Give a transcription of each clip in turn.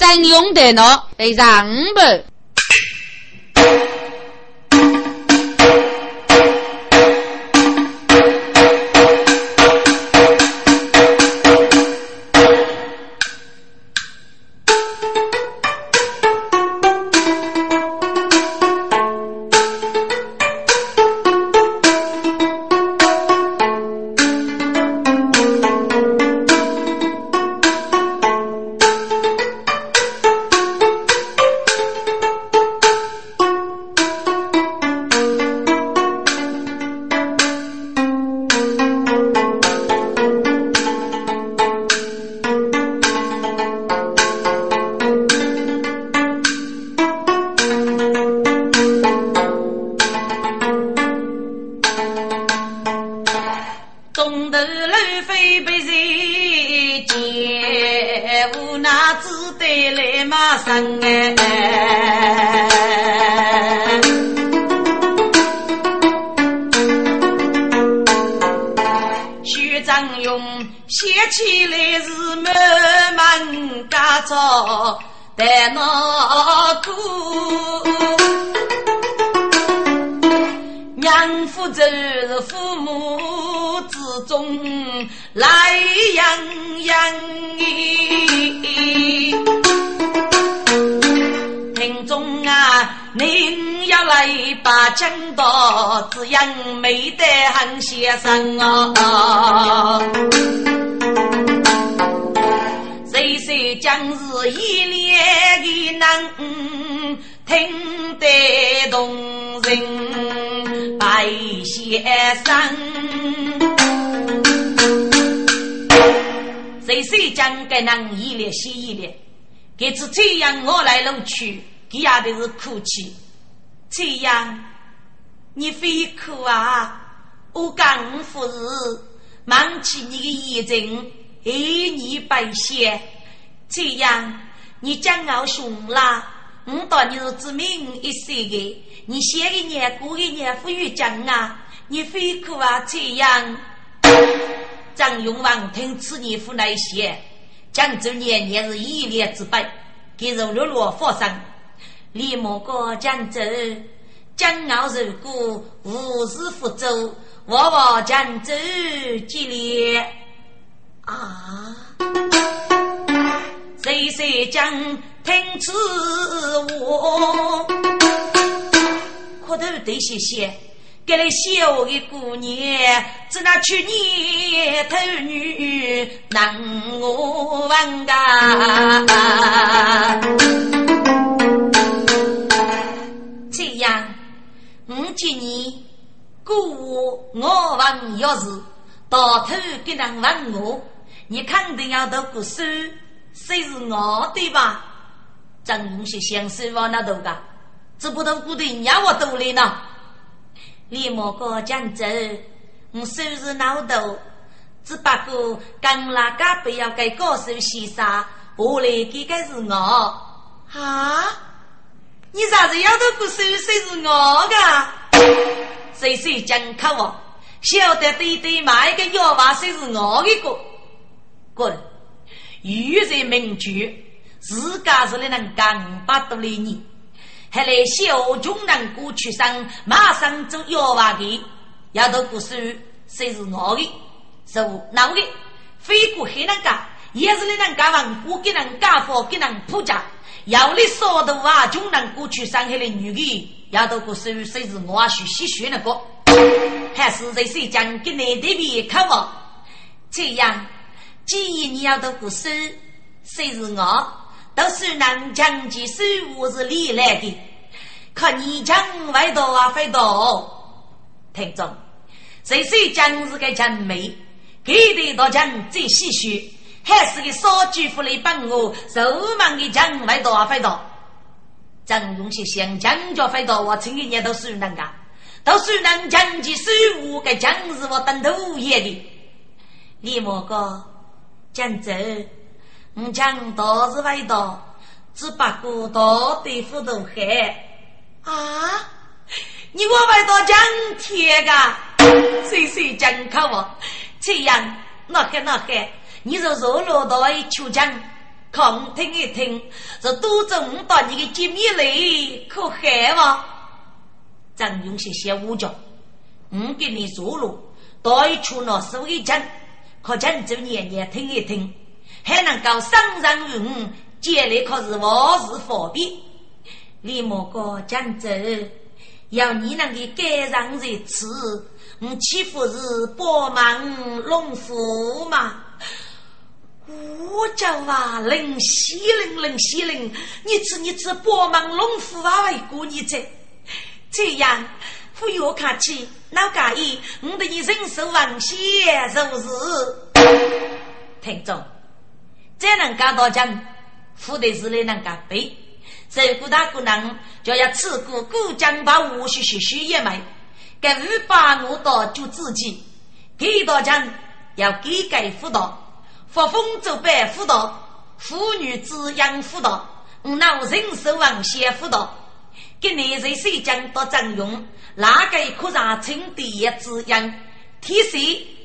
真用的呢，得让步。生啊，谁说将是一脸的能听得动人？白先生，谁说将该能一脸写一脸？给次这样我来录取，给压的是哭泣。这样，你非哭啊？我刚夫日忙起你的眼睛，爱你白血，这样你将要凶啦！我当你是知名一些的，你写一年过一年富裕讲啊，你非哭啊！这样，张永王听此言父来写，江州年年是一列之辈，给肉落落发生，李莫过江州，江傲如果无事福州。我我江州几列啊？谁谁将听此话？可头得谢谢，给了小的姑娘，只那去年头女能我问啊？这样，我今年。故我问要是到头给人问我，你肯定要读过书，谁是我对吧？张永些相思往那读个，这不读过的人家我读了呢。你莫哥讲真，我手是老读，只不过跟那个不要给高手先生，我来给个是我啊？你咋子要读过书，谁是我的？谁谁讲看我，晓得对对买一个药娃，谁是我的个？滚！玉人名句，自家是能干把多的你，还来小穷人过去生，马上做药娃的，要读故事，谁是我的？是哪的？非过黑人家，也是你能干完，我给人干活，给人铺家，要你说的话，穷人过去上海的女的。要到个手谁是我学习学那个，还是在谁讲给你的边看我？这样，既然你要到个手，谁是我？都是南疆的手我是你来的，看你讲外多啊，非多。听众，谁谁讲是个真美，给的大讲最唏嘘，还是个少举夫来帮我，手忙的讲外多啊，非多。张用些想将就飞到我村里年都是人家，都是人将其水务给将是我等头也的。李莫哥，讲真，我讲都是味道，只不过多对付都黑啊！你我味道讲铁噶，谁谁讲看我。这样，那黑那黑，你说肉落到一求讲，空听一听，这都中到你的见面来，可害吗？张勇谢谢五角，我给你做路，带出那手一针，可真就年年听一听，还能够上上于我，接来可是万事方便。李莫哥讲走，要你能给改上这次，我岂不是帮忙弄夫吗？我叫啊，林西林，林西林，你吃你吃，帮忙农夫啊，为过你这这样，不要客气，老介意，我对你人手王谢，是不是？听着，这能干到讲，富的是来能干背，这古大姑娘就要吃过古江把无须须须也买，给五把我到就自己，给到讲要给给辅导。发风走白辅导，妇女滋养辅导，我那人手王先辅导，给你人谁讲到张用，哪个可上称第一滋养？天色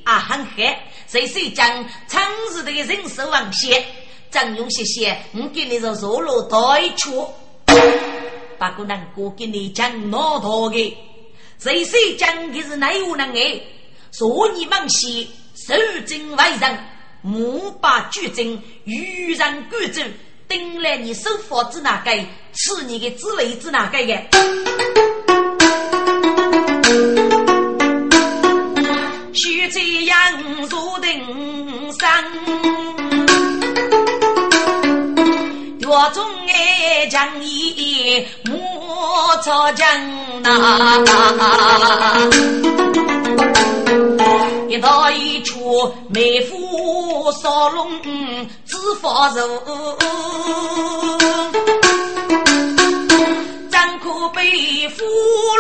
啊很黑，谁谁讲长日的人手王先？张勇谢谢，我给你做坐落带出，把个能哥给你讲老多的，谁谁讲的是哪有人哎？说你忙些，受尽外人。木把举证，愚人举证，等来你收佛子哪个？吃你的子雷子哪个的？须这样坐定上，月中爱将衣，莫朝将呐。一到一处，美妇烧龙知发愁，怎可被俘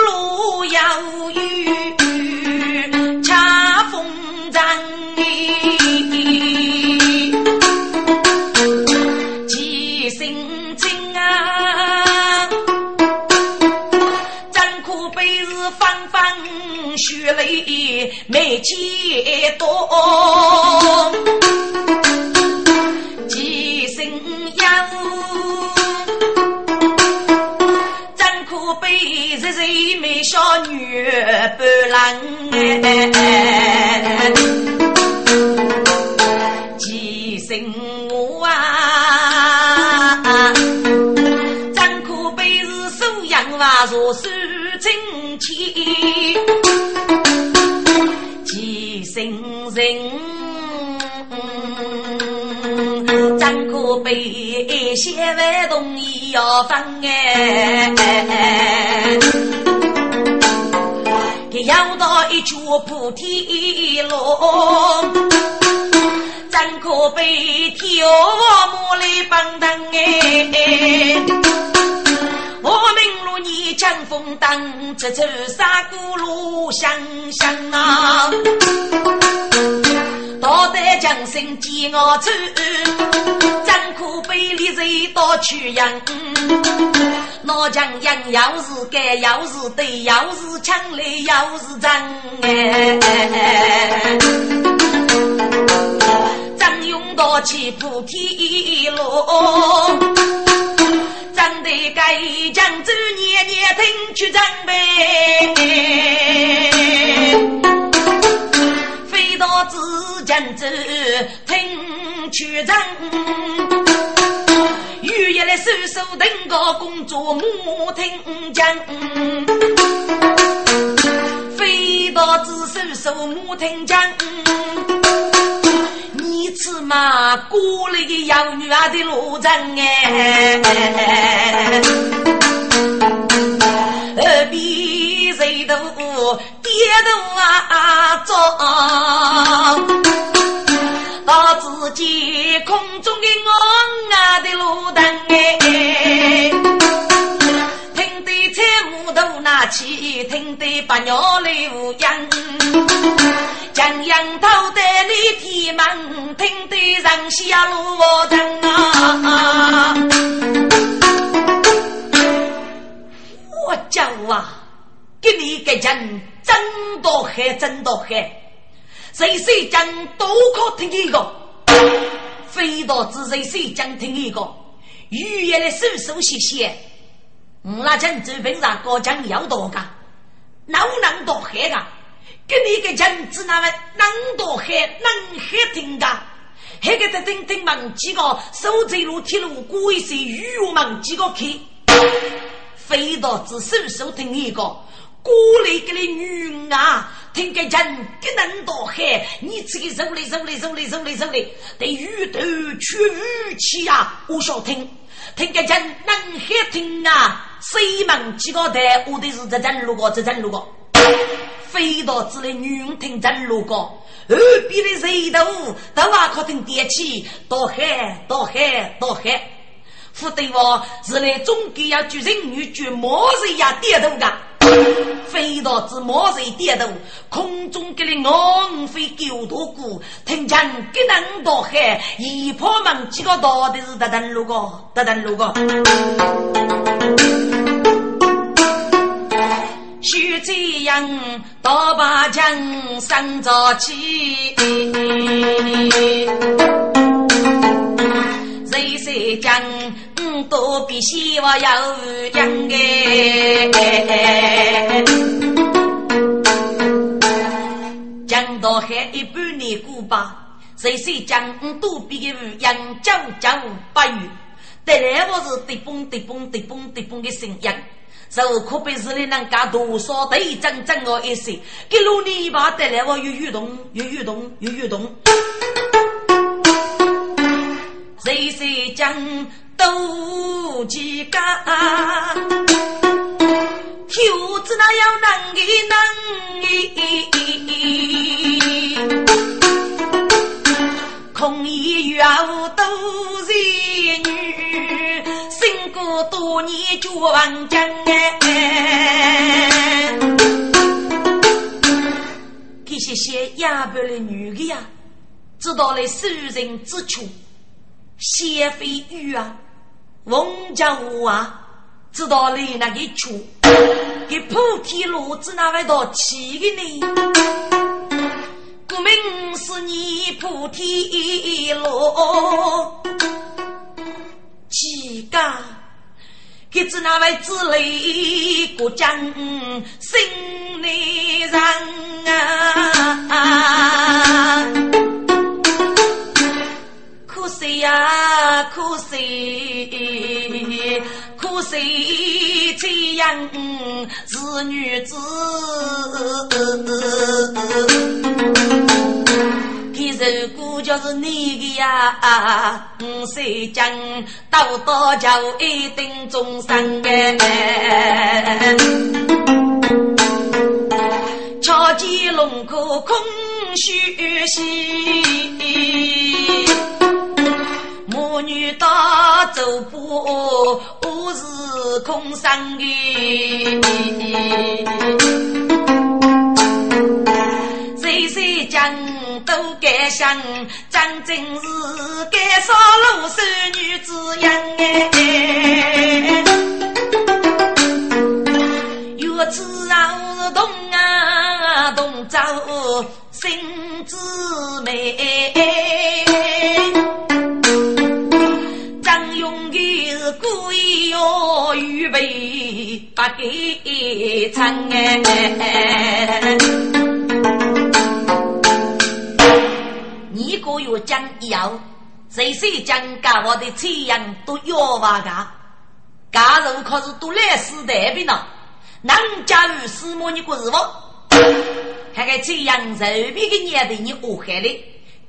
虏要遇血泪？没几多，几声呀，怎可被日日美少女不冷哎？几声我啊，怎可被日收养娃做手亲戚？人人怎可被一些外动意要分哎？给要到一处菩提落，怎可被天魔来绑当哎？我们江风荡，车车杀咕噜响响啊！道德江声见我走，怎可被里人到去养？那江洋要是该，要是对，要是强来，要是真哎！张勇到起菩提路。长得该江州年年听去长辈，飞到紫江州听去长，雨夜来收收等个工作木听讲，飞到紫收收木听讲。你此嘛，过来的养女儿的路程哎，何必谁都低头啊走，到自己空中的我啊的路灯哎，听得菜木头拿起，听得把鸟来无恙。江阳头的李天门，听得上下路人啊！我叫啊，给你个人真多害，真多害，谁谁讲都可听一个。飞到之人谁讲听一个，语言的手手写写，我那讲这边上高讲要多个，能能多黑个，给你个讲子那么能多黑能黑听个，黑个在听听忙几个，手走路铁路过一些语忙几个去，飞到只手手听一个，过来给你女啊。听个人给能多黑，你这个手里手里手里手里手里，得雨头去雨气呀！我想听，听个人能黑听啊！谁忙几个台，我的是这真路过，这真路过。飞到这里女人听真路过，二边的人头都瓦可听点起，多黑多黑多黑。不对我是来中间要举人女举毛贼呀点头的。飞到之毛贼点头，空中给你昂飞九多股，听见给能多海，一破门几个到的是得登路个，得登路个。这样大把江上早起，谁谁讲？多比希望有样哎，讲到海一半年过吧，谁谁讲多比个杨九九八月，得来我是滴嘣滴嘣滴嘣滴嘣的声音，就可比是你能干多少对真真我一些，给路泥巴得来我又运动又运动又运动，谁谁讲？斗几个，天子那要能的能空一月都是女，辛苦多年做王将哎。这些些亚伯的女的呀，知道了受人之处，谢飞玉啊。翁家屋啊，知道你那个处，给菩提路子那位道起的。呢？顾名是你菩提路，几个？给子那位子雷过江心里人啊！可惜呀，可惜，可惜这样是女子。他如就是你的呀，五岁将到到就一定终身哎。巧见龙口空虚兮。母女大走步，我是空山的。谁谁讲都敢想，真正是该杀戮少女之样哎。月子啊，动啊动，走心之美。不给唱哎！你个月讲要，谁谁讲噶？我的车样都要哇噶？假如可是都来时代的呢？能加入什么？你个是不？看看这样肉皮的年代，你饿害了；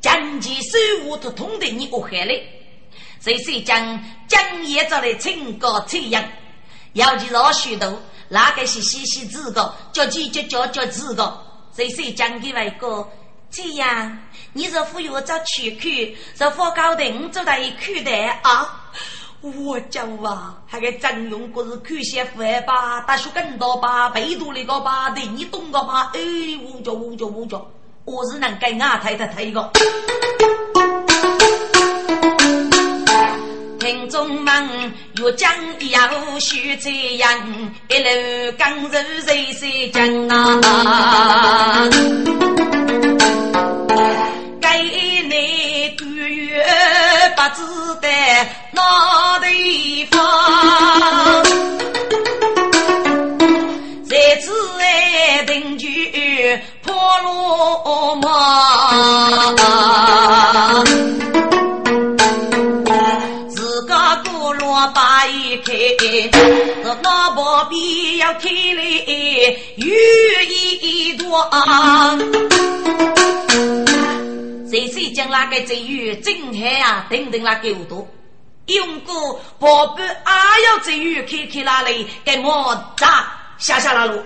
经济收入都通的，你饿害了。谁谁讲讲也着来清高菜样？尤其是我许多，那个是细细字的，叫几叫叫叫字的。谁谁讲给外个这样？你是富有找去去，是富高定走在一口袋啊？我讲啊，那个张勇不是看些富吧，大学更多吧，背读那个吧的，你懂个吧？哎，我叫我叫我叫，我是能给俺太太推个。听众们，越讲要学这样，一路刚柔柔谁讲啊？把子弹哪地方？这次爱定居破落马。把一开，那宝贝要开来有一朵。谁谁将那个贼鱼真海啊，等等那狗多，用过宝贝还要贼鱼开开那里给莫扎下下那路，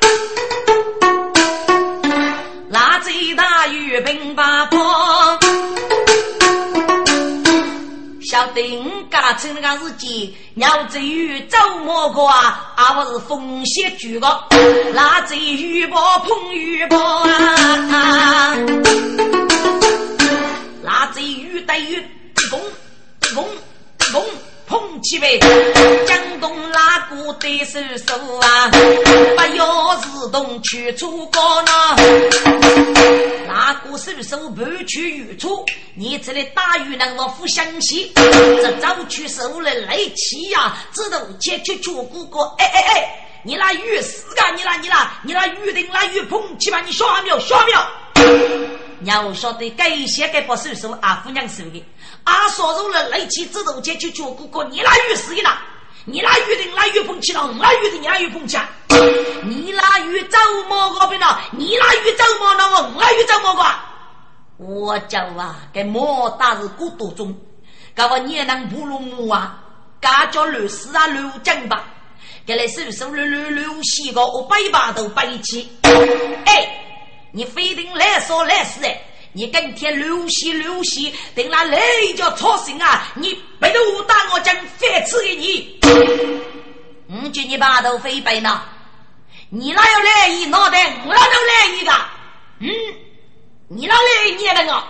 那贼大鱼并把光。晓得我家趁那个时间，要只有周末过啊，而不是风雪巨个，那只雨暴碰雨暴啊，那只雨带雨，风风风。捧起呗，江东那个得手手啊，不要自动去出高呢。那个手手不去远处，你这里大鱼能我不相信，这早去手来来气呀，只能解决脚哥哥。哎哎哎，你那鱼死啊！你那你那你那鱼定那鱼捧起吧，你耍没有耍没有？要晓得该些该把手手阿姑娘手的。阿嫂入了来去自动解决脚哥哥，你那鱼死一啦？你那鱼的那鱼碰起了，我那鱼的你那鱼碰起，你那鱼走么个边了？你那鱼走么那我那鱼走么个？我叫啊，该莫大是孤独中，搞个你也能不如我啊？噶叫刘四啊刘江吧，给来手手溜溜溜洗个我背把都背起，哎，你非得来说来死哎！你跟天流血流血，等那雷叫操心啊！你背头打我将饭吃给你，我叫你把头飞白呢？你哪有来意脑袋？我哪有来意个？嗯，你哪来意的我？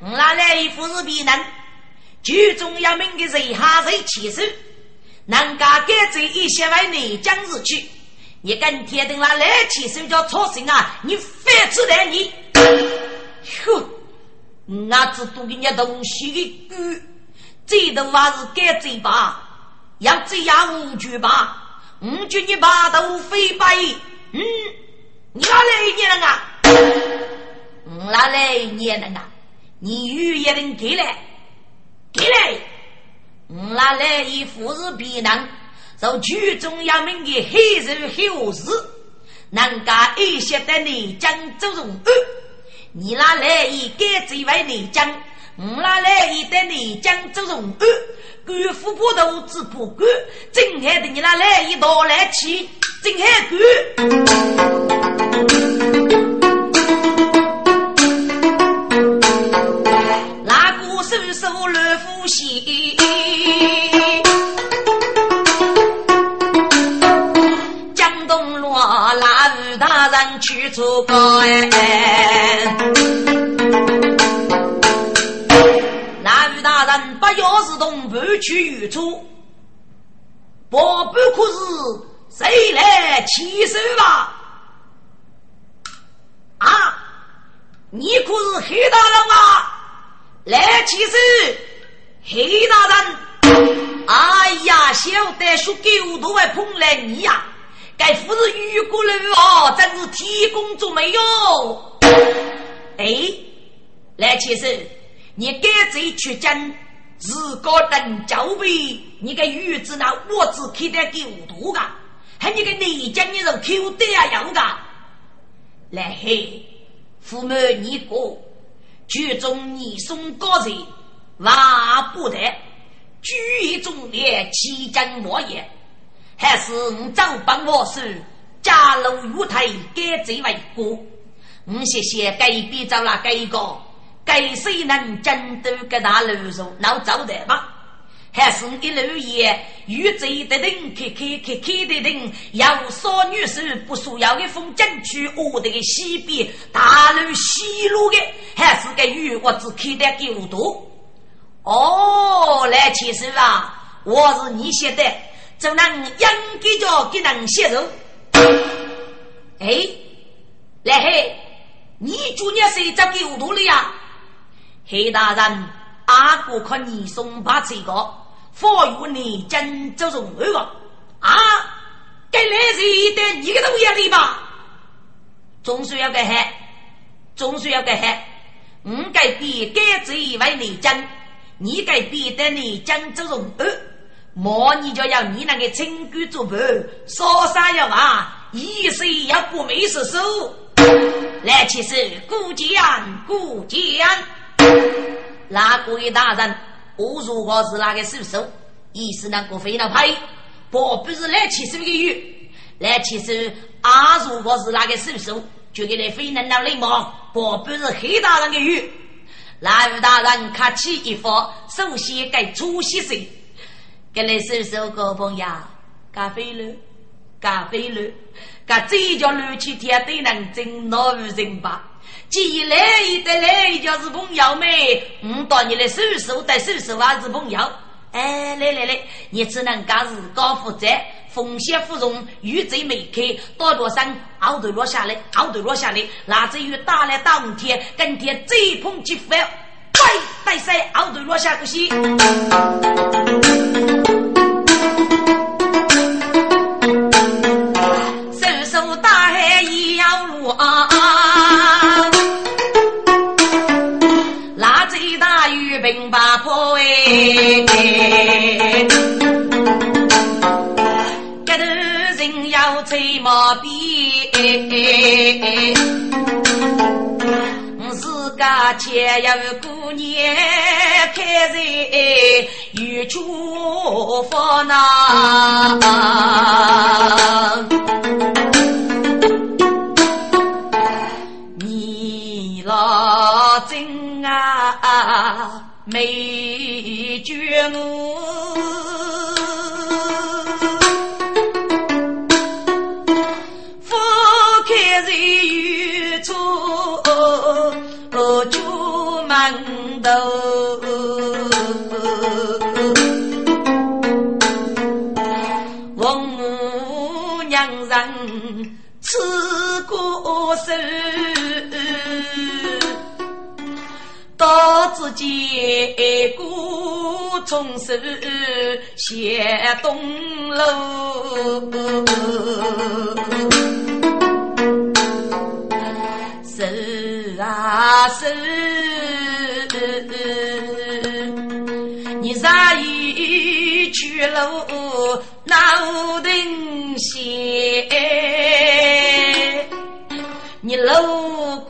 我哪来意不是别人？就中央民的谁下谁起手，人家该走一些外内江日去。你跟天等那来起手叫操心啊！你饭吃来你。哼，我只多给你东西的狗，最多还是改嘴巴，要这样无惧吧？我叫你把头飞白，嗯，你哪来一年了啊？我哪来一年了啊？你语也能给来，给来，我哪来一副是皮囊，受举中央民的黑人黑事，人家一些的你将走容安。你拿来一改这位内将，我拿来一代内将做荣安，官府不头子不管，真害的你拿来一道来气，真害官。那个手手乱呼吸。大人去做高哎，那位大人把钥匙同伴去远处，宝贝可是谁来起手吧？啊，你可是黑大人啊？来起手，黑大人！哎呀，小得说狗都会碰来你呀！该夫是雨过了哦，真是天公作美哟！哎，来先生，你该走去将自个等交备，你个玉子那我只开得给五多个，还你个内江你人口袋啊有个？来嘿，父母你过，剧中你送高人，万不得，举一中烈，奇珍莫言。还是我早帮我是家楼玉台改罪为过，我谢谢改变走了改个，改谁能争夺个大楼上闹走的吧？还是一路也玉贼的人开开开开的人，要少女士不需要一封证据，我的西边大路西路的，还是个玉我只开的够多。哦，来其实啊，我是你写的。就能应该着给人接受。哎，来嘿，你昨天谁在给糊涂了呀？黑大人，阿哥看你送把这个，佛与你真走中二个啊！该来谁的你个都要的吧？总算要个海，总算要个海。我该比该子以为你真，你该比得你真走中二。莫你就要你那个村官做伴，说啥要啊？一岁要过没失手。来，其实顾江，顾江，那位大人，我如果是那个叔叔，意思那个飞了拍，不不是来其实个鱼，来其实啊，如果是那个叔叔，就给你飞能了礼貌，不不是黑大人的鱼。那位大人客气一副，首先该出息些，给你叔叔个朋友，咖啡了，咖啡了。噶这叫乱七天都能争老无人吧？既来一得来就是朋友妹，我到你的叔叔带叔叔还是朋友。哎，来来来，你只能干是高负责，风险芙蓉，玉贼没开，多多山熬头落下来，熬头落下来，那只有打来打五天，跟天追捧几番，喂，带赛熬头落下个西。平八坡哎，这头人要吹毛笔，自家前有姑娘开在玉厨房呐，你老真啊！没觉我，花开在远处出门。到自己古从手写东楼，手啊手，你啥一去路哪能写？你路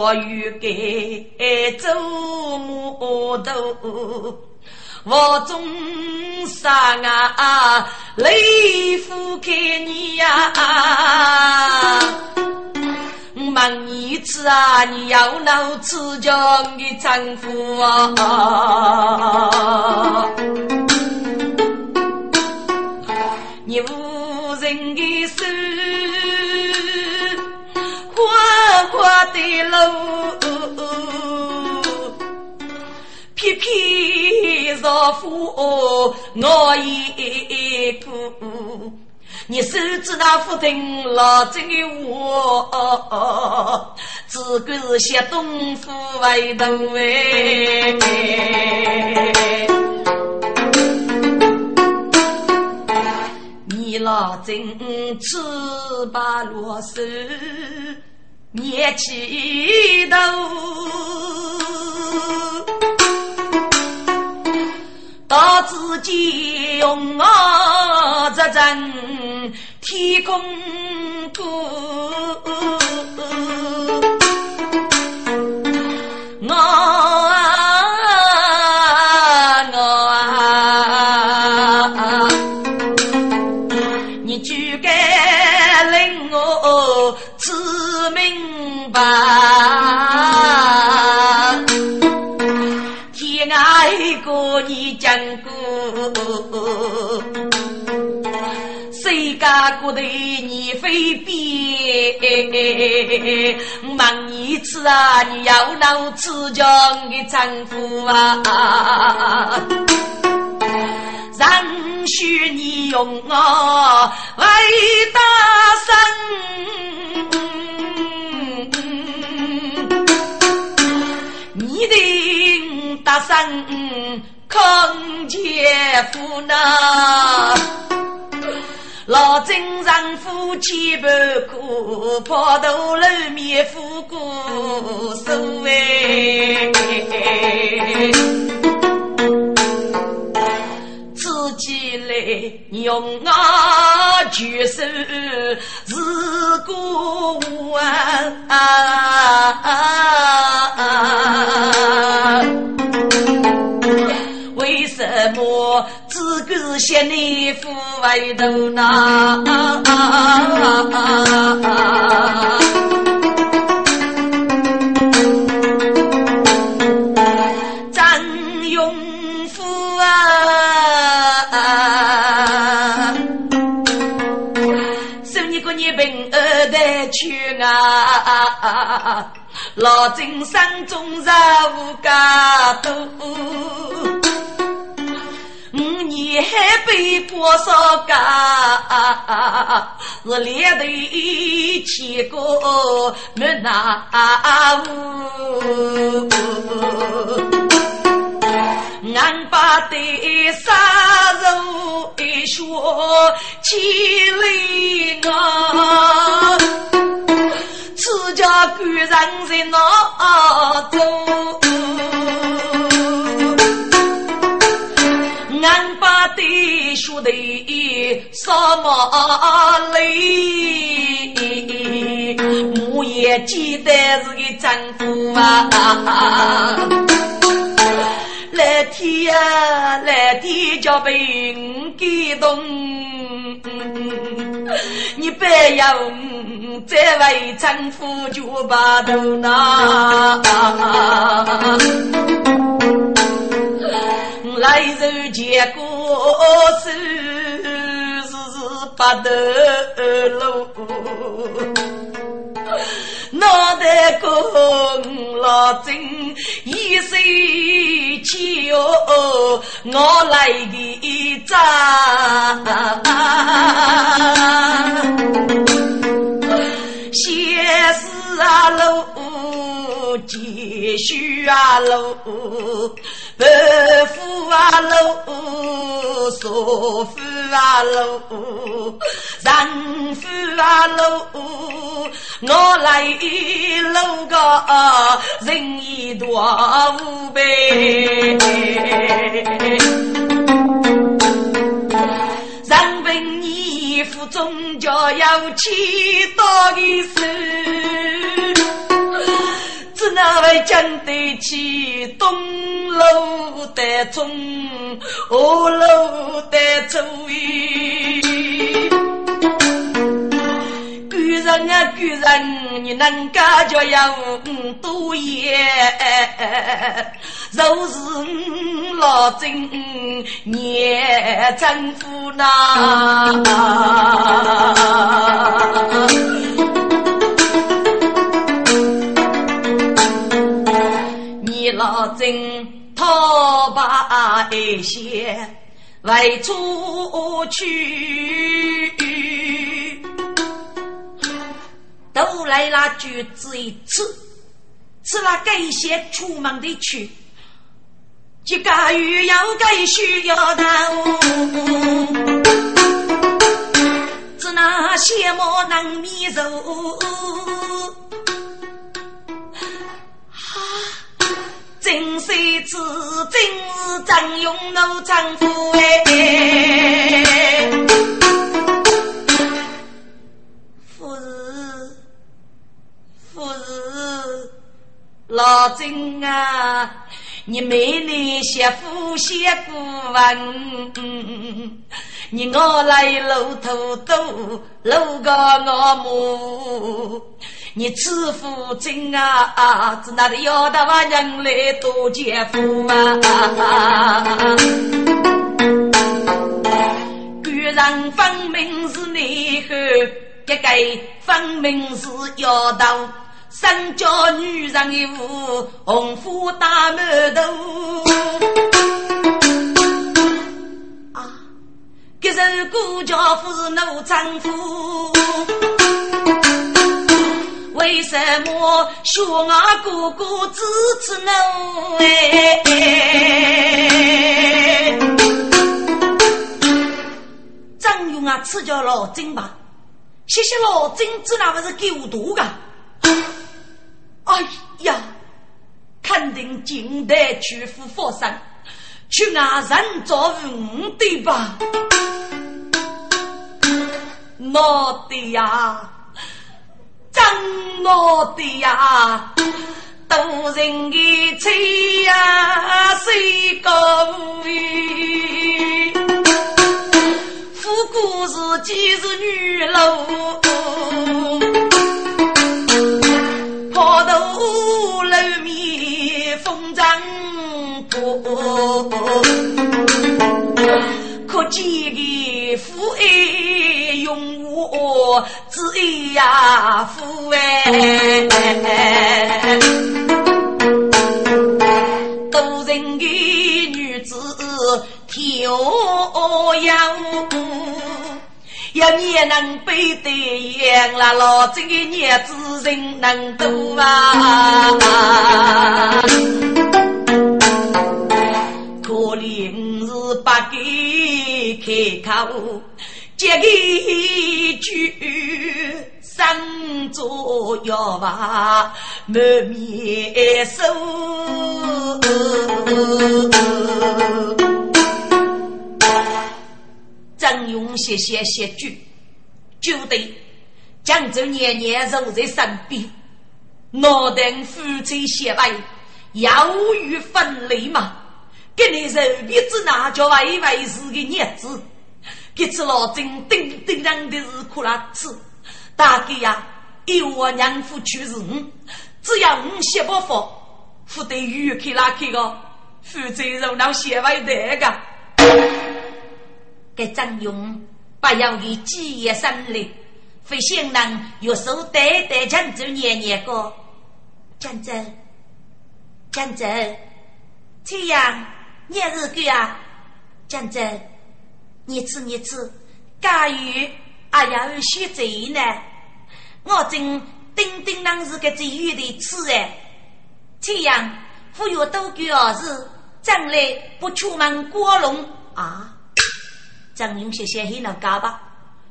过落雨该走木头，我总上啊泪付给你呀！我问你次啊，你要老吃叫你丈夫啊？你无人的手。的路，偏偏若负我一股。你手指那副听老真的话，只管是些东府外头哎。你老真吃把罗嗦。捏起头，到自己用我这阵天公过，家过头你非变？问一次啊，你要老吃讲的丈夫啊！让许你用我为大生。大声空姐夫呐。老金丈夫千般苦，抛头露面富过手哎。自己来用啊举手是过啊。为什么只顾想你父外头呢？张永福啊，送你个你平二代去啊！老金山中人无家多。你还背多少家？是连头七个没拿五，俺把的杀肉一说起来啊，自家官人在哪走？俺把的兄弟什么累？我也记得是个丈夫啊！来天啊，来天叫被感动，你不要再为丈夫就把头拿。来日结果是是八头路，脑袋公老真一生气哦，我来的早，先是啊路，继续啊路。伯父啊喽，叔父啊喽，丈夫啊喽，我来搂个人一多无辈，人本义父终究要气到的死。那位讲得起东楼的中，二楼的主意。古人啊古人，你能感觉有多言？若是老真念丈夫呐。老曾讨把一些外出去，都来了橘子一吃，吃了该些出门的去，这个鱼要该需要的，只那些莫能米肉。真是子，真是张勇我丈夫哎！夫人，夫人，老郑啊，你没那些夫写古文，你我来路途多，路个我母。你知父亲啊，只那里要得把人来多姐夫啊？古人分明是内后，一个分明是要到三家女人一户，红花大馒头啊！这是顾家夫是奴丈夫。为什么说我哥哥支持侬？哎，张勇啊，赐教老金吧，谢谢老金，这哪不是给我读的？哎呀，肯定近代去赴佛山，去那人造五对吧？我的呀，真我的呀，渡人的车呀，谁高飞？富贵是几日女楼，抛头露面风尘过。可见的父爱用我子爱呀，父爱。多人的女子跳阳，一年能背对阳，那老这个年子人能多啊？可怜是不给开口，接一句生做药吧，满面愁。张勇谢谢谢句，就得江州年年守在身边，我等夫妻相爱，要与分离嘛。给你手笔子拿叫为为是个日子，给次老郑顶顶上的是苦辣吃，大概呀，有我娘夫去世，只要我写不服，不得鱼去拉去个，负责热闹写外的个。给张勇不要给几夜生力，非先人有手代代江州年年过，江州，江州，这样。你是个啊，江真，你吃你吃，假如还要学贼呢？我正叮叮当是个最有的吃哎，这样忽悠多句儿子，将来不出门过龙啊？张勇谢谢很能干吧？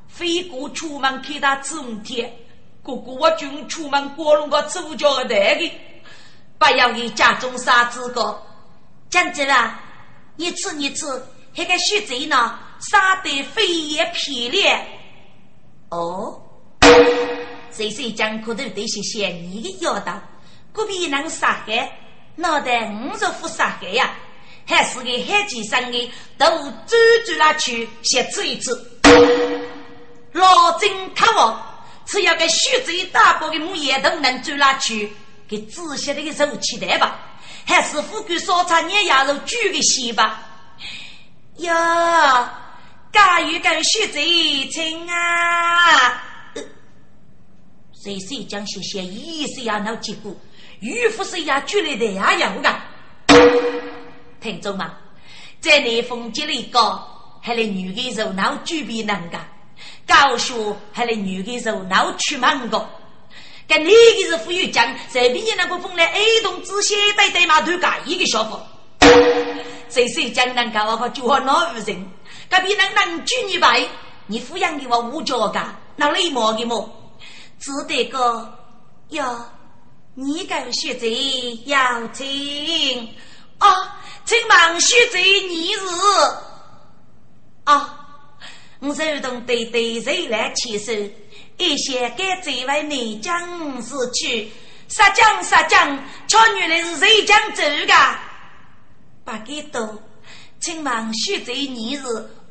飞过出门看他吃五天，哥哥我就出门过龙个猪脚的那个，不要给家中杀子个，江真啊！你吃你吃，那个血贼呢？杀得飞也漂亮。哦，谁谁讲可头得些嫌你的妖道，隔壁能杀害，脑袋五十副杀害呀？还是个海基生的，都追追了去，先吃一吃。老金看我，只要个血贼大包的木叶都能追了去，给仔细的个手起来吧。还是富贵烧茶捏鸭肉煮个稀吧。哟，家有个血贼亲啊！谁谁讲些些意思呀？那结果，渔夫是呀，举来的呀，有个。听众嘛，在内风接里高，还来女的热闹举比能个，高说还来女的热闹出门个。跟你个是富裕讲，随便你那个风来 A 动之些对对嘛，都干一个小伙。谁谁讲能搞我个就和哪个人？隔壁能能举你白，你抚养的我五角噶，那礼貌的么？只得个哟，你跟学者要请啊，请问学者你是啊？我手动对对谁来牵手？一些该这位内将士去，杀将杀将，瞧原来是谁将走的？八给多，请问徐州你是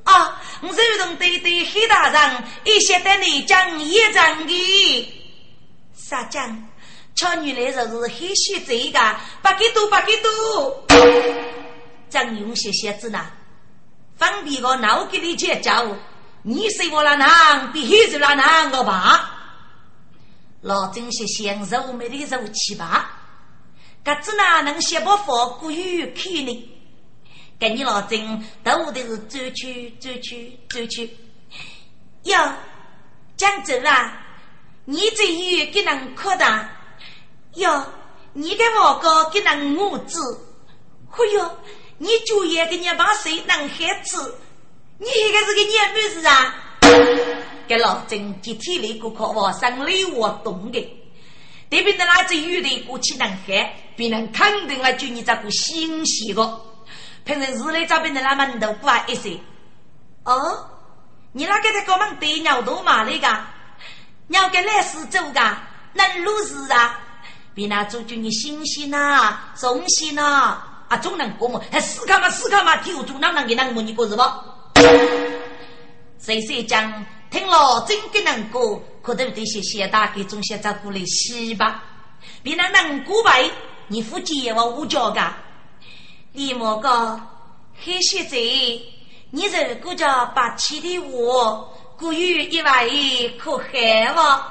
啊？我手动对对黑大人，一些的内江也长的杀将，瞧原来就是黑徐州的，八给多八给多。张勇些些子呢？方便我脑给你介绍。你是我那男，比黑子那男个吧？老郑些享受没的肉气吧？搿子哪能写不佛过于看呢？跟你老郑都得是走去走去走去。哟，江州啊，你这鱼给人扩大哟，你给我哥给人母子，哎哟，你就也给你把谁能孩子，你应该是个娘妹子啊！给老郑集体里顾客我生理我懂的，对面的那只鱼的过去能喝，别人肯定来就你这个新鲜的。平时日里这边的那门头不一些。哦，你那个在搞门对鸟多嘛那个？鸟跟来是走的，能如是啊？比那做就你新鲜呐，新鲜呐，啊，总能过么？还思考嘛，思考嘛，跳猪哪能给那么你过是不？谁谁讲？听了真给能过，可都得些谢大给中些照顾来洗吧。别那能过呗，你夫妻我无交噶。李莫哥，黑小子，你这个叫八七的我，古语一位可害我。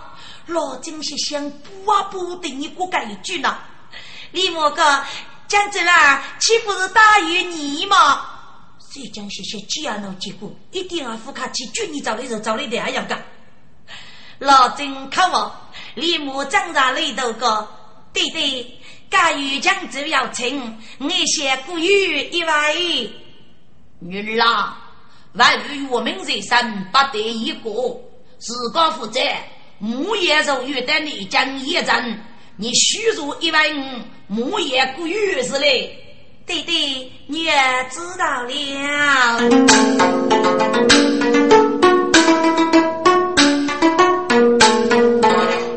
老真是想补啊补的，你过改一句呢？李莫哥，讲真啦，岂不是大于你吗？浙江些些鸡啊，闹结果一点二副卡去，就你找的人找的这样干。老郑看我，李木长在里头个，对对，该与江州要请，我先古语一位。女儿啊，万语我们人生不得一个，自个负责。木叶肉玉的你讲一阵，你虚入一位木叶古语是嘞。弟弟，你也知道了。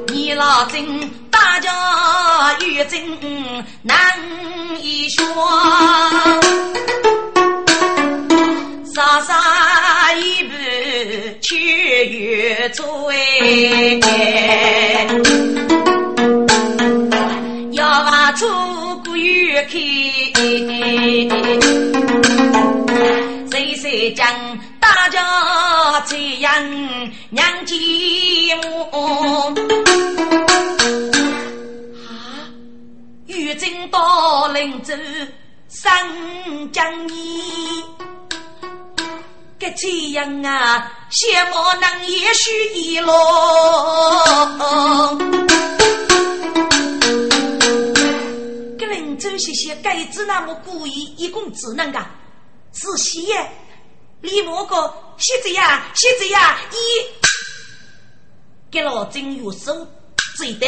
你老真大家玉真难以说，傻傻一步却越追，要谁谁讲大家这样娘寂寞？啊！玉贞到临州三江衣，这这样啊，羡慕能也许一落。周些些盖子那么故意，一共只能噶仔细耶！李莫哥，写着呀，写着呀，一给老郑用手追的，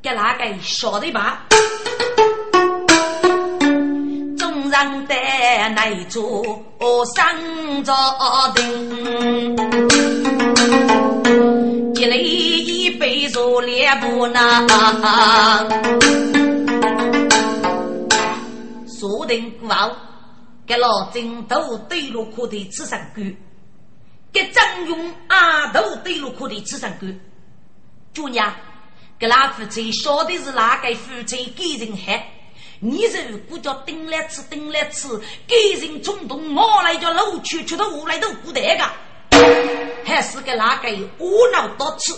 给那个晓得吧？中上的那座上着顶，一来一杯茶两不拿。锁定过后，给老金都对路可的吃上官，给张勇啊都对路可的吃上官。主娘，给那夫妻晓得是哪个夫妻给人害？你如果叫顶来吃顶来吃，给人冲动，我来叫老去去到屋来都不得个，还是给哪个窝囊多吃？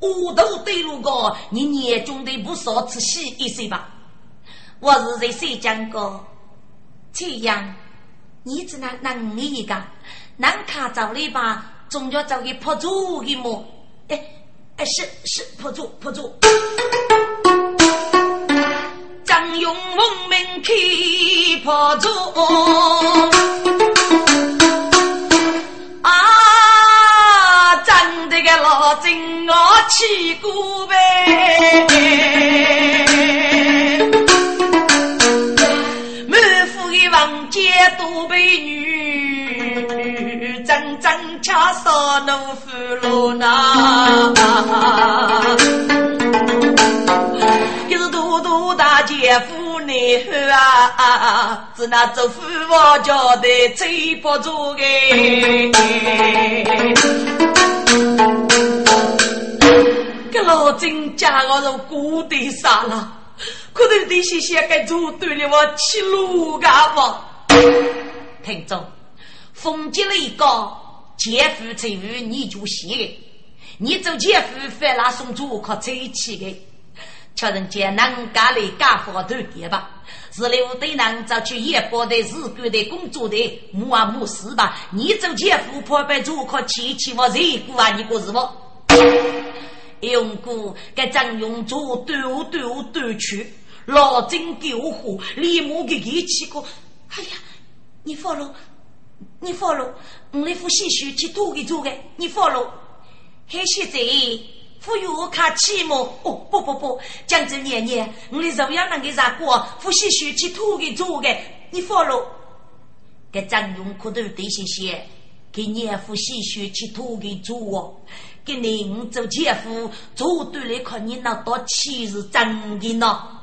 我都对路个，你眼中的不少吃细一些吧。我是在谁讲过？这样，你只能能你一个，能卡走了吧？总要找个破主的么？哎哎，是是破主破主。张勇闻名开破主，啊，真的个老真我去过呗。多美女，真真恰少奴夫罗呐。可是多多大姐夫内后啊，是那做父王家的最不足的。这老金家我是孤的杀了，可能得些些该做对了我起路干吧。听着，封建了一个奸夫贼妇，你就信的。你做奸夫反拉送主可在一起的，瞧人家能干的干活头点吧？是刘队长找去夜报的日干的工作的，没啊没事吧？你做奸夫破败主可起起我热乎啊？你过是不？用过给张勇做丢丢丢去，老金救火，立马给给起个。哎呀，你放了，你放了，我那副细书去多给做的，你放了。还现在，忽悠看起么？哦，不不不，江州年年，我的肉样能给啥过？副细书去多给做的，你放了。给张勇可都得些些。给年夫细学去托给主哦，给您做前夫做对了，看你那多气是真的呢。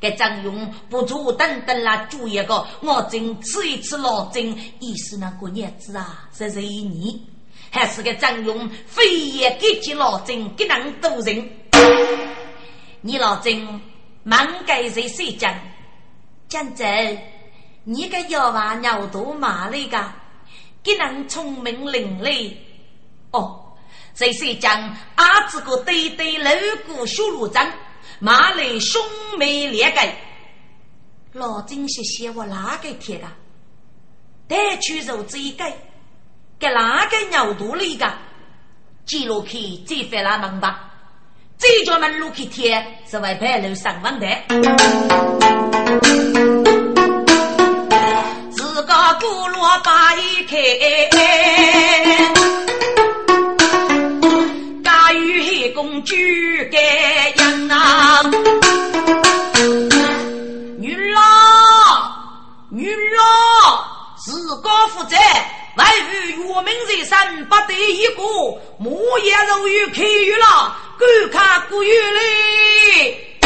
给张勇不做等等啦，做一个我正吃一吃老真，意思那过日子啊，是是你，还是个张勇非也给起老真给能多人？你老真满盖在谁讲？讲真，你个要娃尿多麻了个？给能聪明伶俐哦，谁谁讲阿子个对对楼骨修路长，马来兄妹两个，老金是写我哪个贴的？带去肉这一个，给哪个鸟肚里个？记录去再翻那门吧。这叫门路去贴是外派楼上网的。自个古罗把一开，黑公主盖样啊！女郎，女郎，自高负责，外遇岳明人生不得一个，莫言肉欲开鱼了，观看古玉嘞。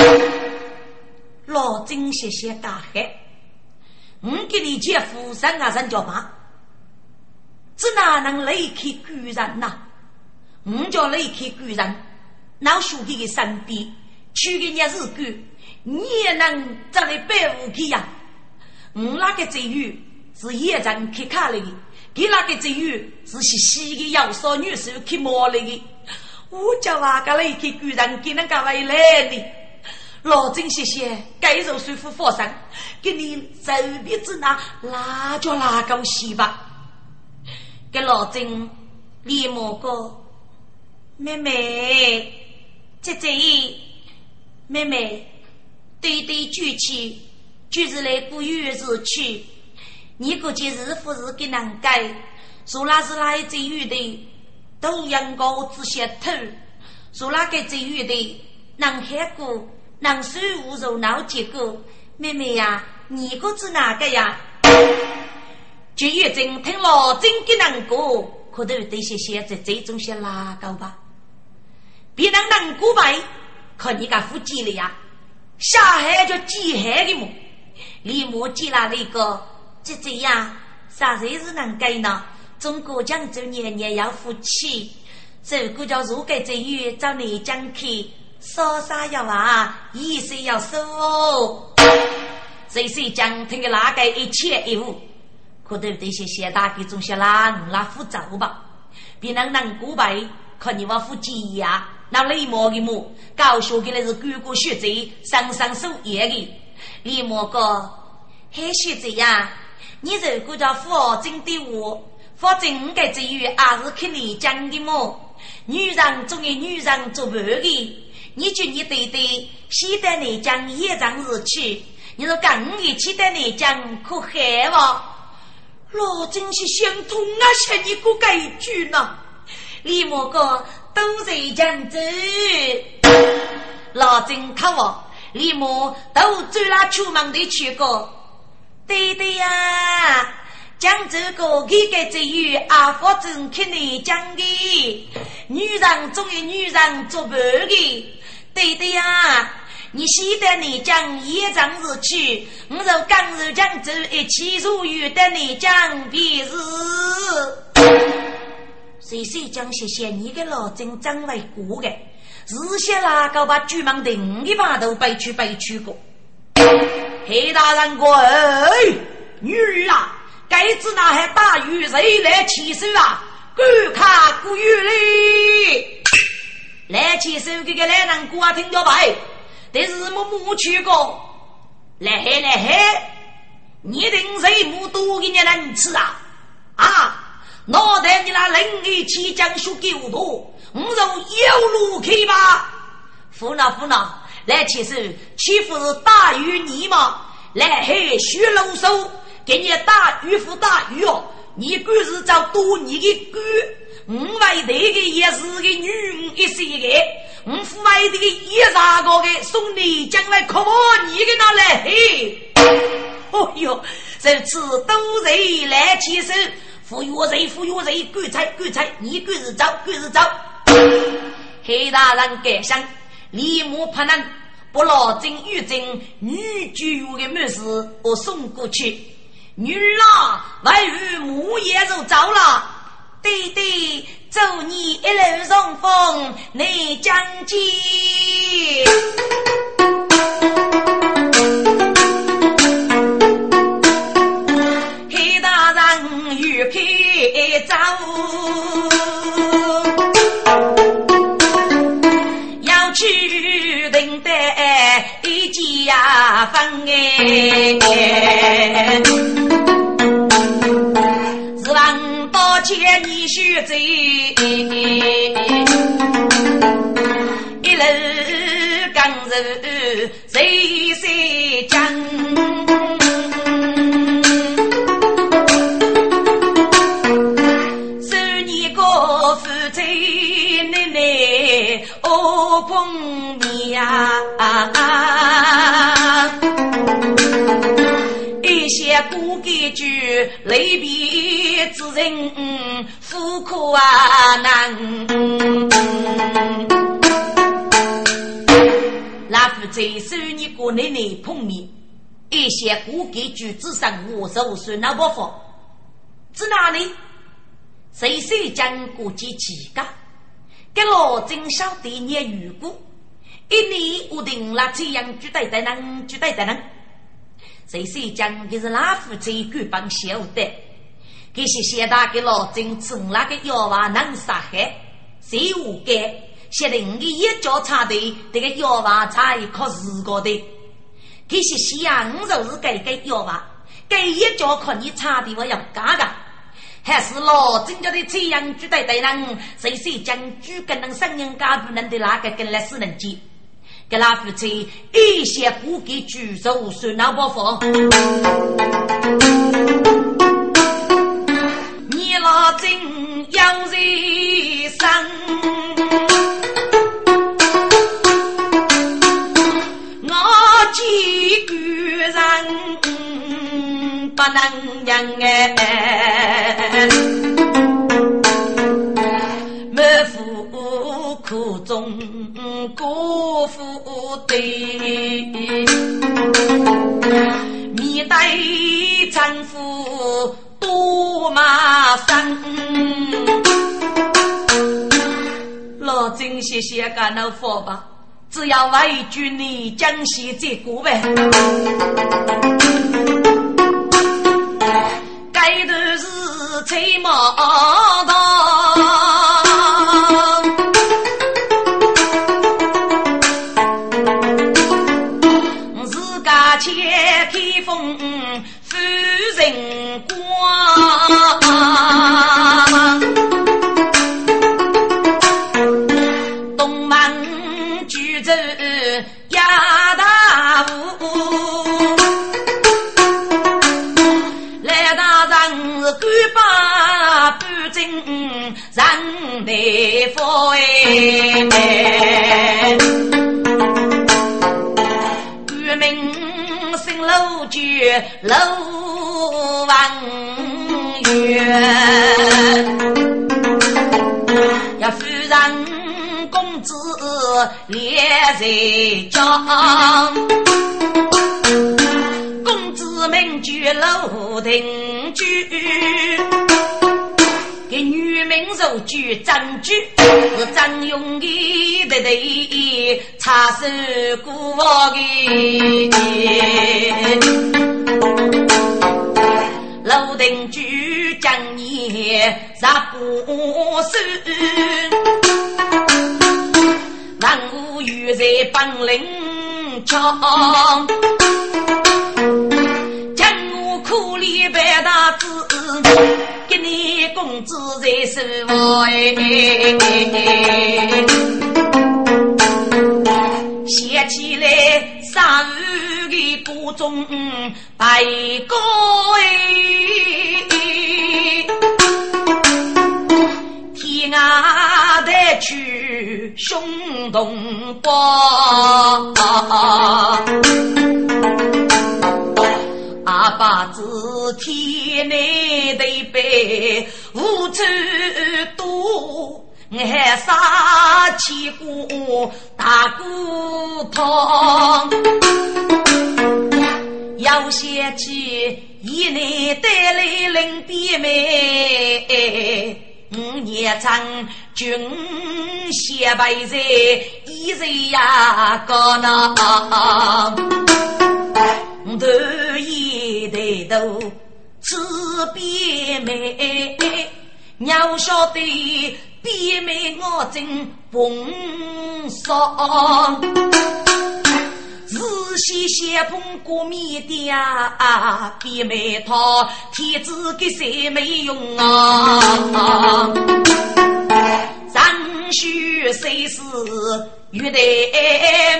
老金谢谢大海。我给你姐夫生啊生叫爸，这哪能离开古人呐？我叫离开古人，老兄弟的身边，去个日子过，你也能站在百无去呀？我那个贼鱼是野人去看来的，给那个贼鱼是西西的要少女手去摸来的。我叫那个离开古人，给那个回来的。老郑谢谢，该肉水夫佛山，给你手鼻子那辣椒辣高西吧。给老郑李某哥，妹妹，姐姐，妹妹，对对举起，就是来过日子去。你估计是不是给难改？说那是哪一只鱼的？都阳高子些头，说那个只鱼的能海过？能手无肉闹结果，妹妹呀，你个是哪个呀？就月正听老郑的难过，可都得些些在这种些拉高吧。别人能过百，看你个腹肌了呀，下海就几海的么？立马接来了那个，姐姐呀，啥日子能改呢？中国讲究年年要夫妻，这个叫如改这月找你讲去。说啥要啊？一岁要收哦。谁谁讲听个哪个一切一物？可对这些谢大给中些啦，你那负责吧。别人能过百，看你我夫妻呀。那李某的母，高学的那是哥哥学贼，上上手业的。李某哥，还学贼呀？你如果叫富二真的话，反正我这语也是看你讲的么？女人总有女人做伴的。你就你对对，西单内江也长日去。你说刚一起的内江可害哇？老真是想通啊，想你个改句呢？李莫哥都在江州，老真可我李莫都走了出门的去过。对对呀。讲这个，给个只有阿福正看你讲的，女人总有女人做伴的。对的呀，你西得你江一仗日去，我就刚柔讲走一起入狱的你讲别是。谁谁讲谢谢你的老真张为过的，是些哪个把巨蟒顶一把都背去背去过。黑大人过哎，女儿啊，该子那还大鱼谁来起手啊？观看古玉嘞。来起手这个来人过啊，听到白，但是我没去过。来嘿来嘿，你定是母多给你能吃啊？啊，脑袋你那人力气家江书给我多，我从右路去吧。胡闹胡闹，来起手欺负是大鱼你嘛？来嘿，徐龙手给你打鱼夫打鱼哦，你管是找多你的官，五外头的也是个女一些个，五府外头的也啥个的送你将来可把你给拿来嘿。哦哟，这次都人来起手。服药人，服药人，干菜，干菜，你干是走，干是走。黑大人改想，立马派人不老真玉真女眷有的门事，我送过去。女郎外遇母也就走了。对对，祝你一路顺风，内将军。走，要去等待一家分哎，是王宝剑你学走，一路刚柔谁谁我碰面呀，一些古歌句，离别之人苦苦啊难。那夫最受你个奶奶碰面，一些古歌句只剩我手算那不法，在哪里？谁谁讲过几几个？给老真晓得你如果一年我定了这样绝对的人，绝对的人。谁谁讲的是老夫最敢帮晓得？这些现大给老真从那个妖娃能杀害？谁无该？现在你一脚插的这个妖娃才靠自个的。这些西洋五就是给给妖娃，给一脚靠你插的我要嘎嘎。还是老郑家的这样举对对人，谁谁将举跟能声音家不能的哪个跟来是能接？给那夫妻一些不给举手算老不放。你老郑要人生，我几个人。不能养哎，没夫苦中过富对，面对丈夫多麻烦。老郑谢谢干了活吧，只要为军你江西这个呗。抬头是吹毛堂，内服哎，官名姓陆举陆文远，要夫人公子列在江。名居楼亭居，女名受居张居，是张勇的的的插手过的。楼亭居将年十不岁，万物犹在本领强。苦力白大子，一年工资在手哎，写起来三日的歌中白歌天涯的去胸动光。阿爸子天内对白，无处多，还杀起过大骨汤。要想起一年带来临别妹，五年长军血白在，一人呀高那。头一抬头，此边妹，娘晓得边妹我真风霜，日西先碰过面的啊，边妹她天子给谁没用啊？咱须谁是玉带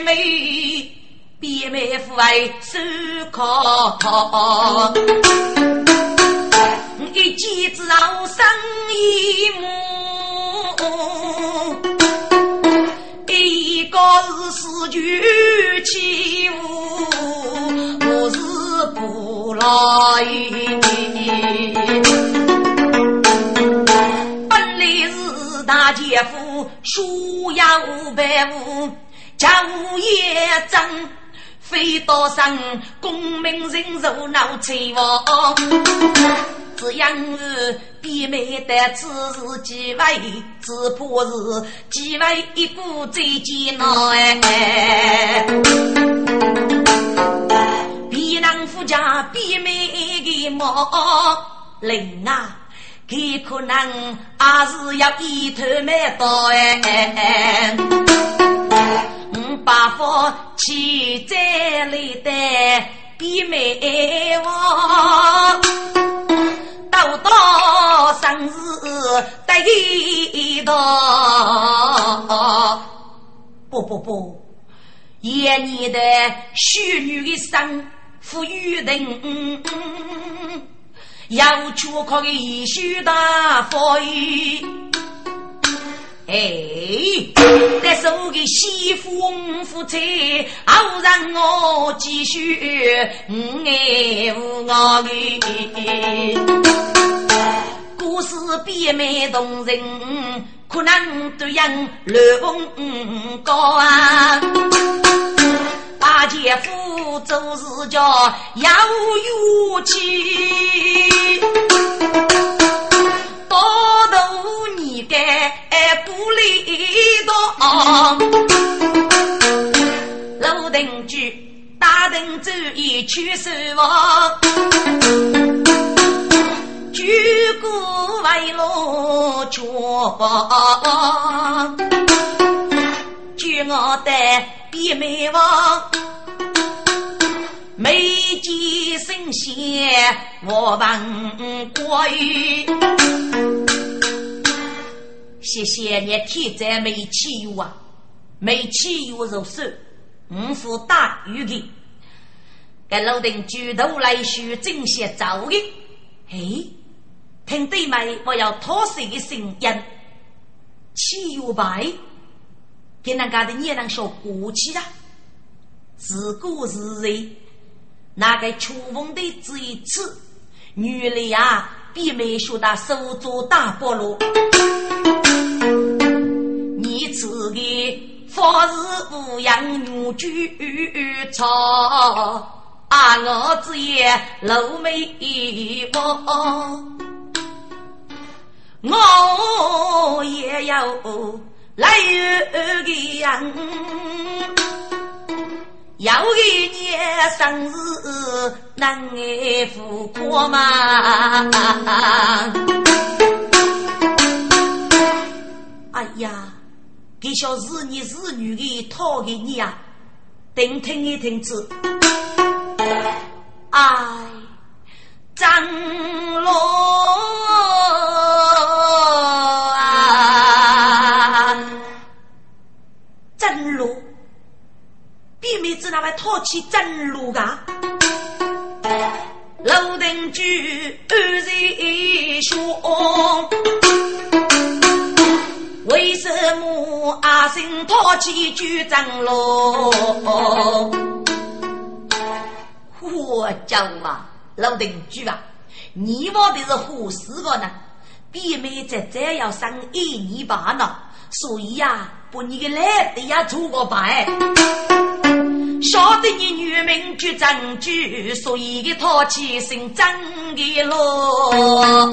妹？边妹夫为手铐，一见之后生一目，一个是四句起舞，我是不来。本来是大姐夫，书养五百五，家务也真。飞刀上，功名人肉闹催亡。只因是边妹的此事几位，只怕是几位一股最艰难哎。边郎夫家边妹的毛灵啊，他可能还是要一头买刀哎。把夫妻在里的比美王，到到生日得到。不不不，爷你的淑女的生富裕人，要求可以许大富裕。哎，这是我的媳妇夫妻，好让我继续爱护我的。故事边美动人，可能对人乱风高啊。大姐夫做事叫要有气。多头你该不离道，老定居大定主意去守望，举国为罗全帮，举我的比美王。眉间生线，我问归。谢谢你天灾没气油啊，没气油入手，五副大鱼的。给老丁举头来说正些早的，哎，听对没？我要脱水的声音，气油白，给那家的也能说过去了，自古是人。那个秋风的这一次，女的呀，比没学到手做大菠萝。你自己方是无养女居草，啊，我只也露眉毛，我也要来个样。有一年生日能爱富过吗？哎呀，给小子你子女的讨给你呀，听听一听子。哎，张罗。那位讨起真路噶？楼定居二人说，为什么阿信讨起举真路？我讲嘛，楼定居啊，你望的是胡四个呢？弟妹在这要生一年半呢，所以呀，把你的来的呀做个白。晓得你女名举证据，所以给他起身真的咯。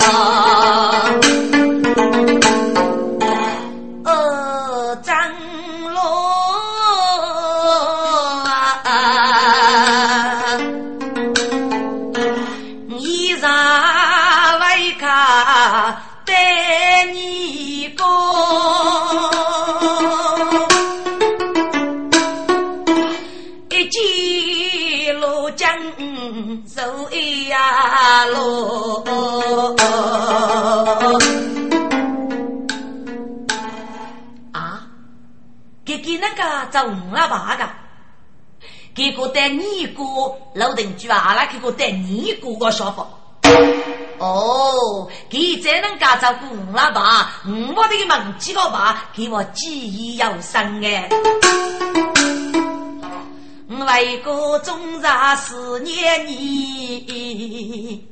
一呀路。啊，给给那个走了吧个，给个带你过老邻居啊，那给个带你过个小房。哦，给这能家照顾我了吧？我的梦几个吧，给我记忆犹深哎。我为国忠杀思念你，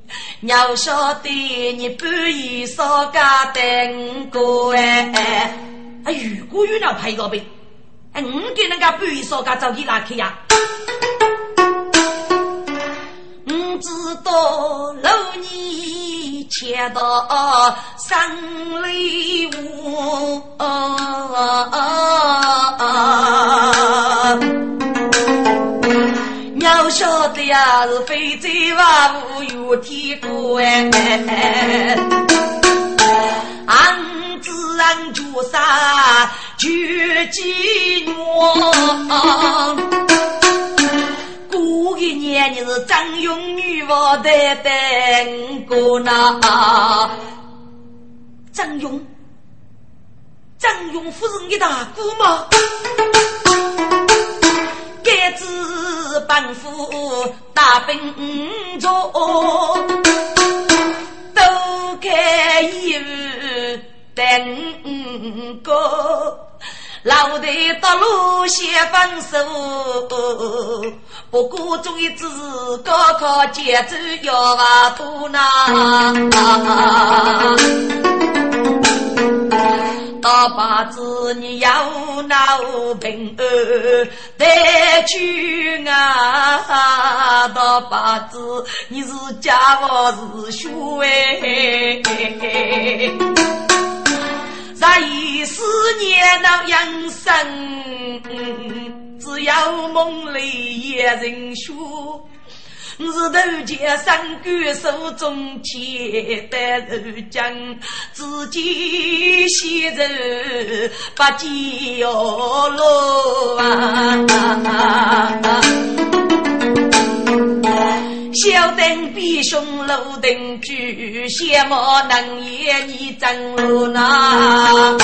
要晓得你半夜少家等过哎。哎，如果有人陪个呗，哎，我给人家半夜少家找你哪去呀？我知道老你牵到生里屋，要晓得呀是非洲万物有天过哎，俺自然就杀绝技娘。过一年你是张勇女王的等过那，张勇，张勇夫人的大姑吗？该子帮夫大兵中，都开一日等过。老队到路先分手，不过终于只是高考节奏要瓦多呐。大把子你要闹平安得去啊！大把子你是家务是学哎。在一思念那养生，只要梦里一人说。是头前三官手中牵的如今自己先走不见路啊！小灯比雄楼灯举，羡慕能言你真路呐。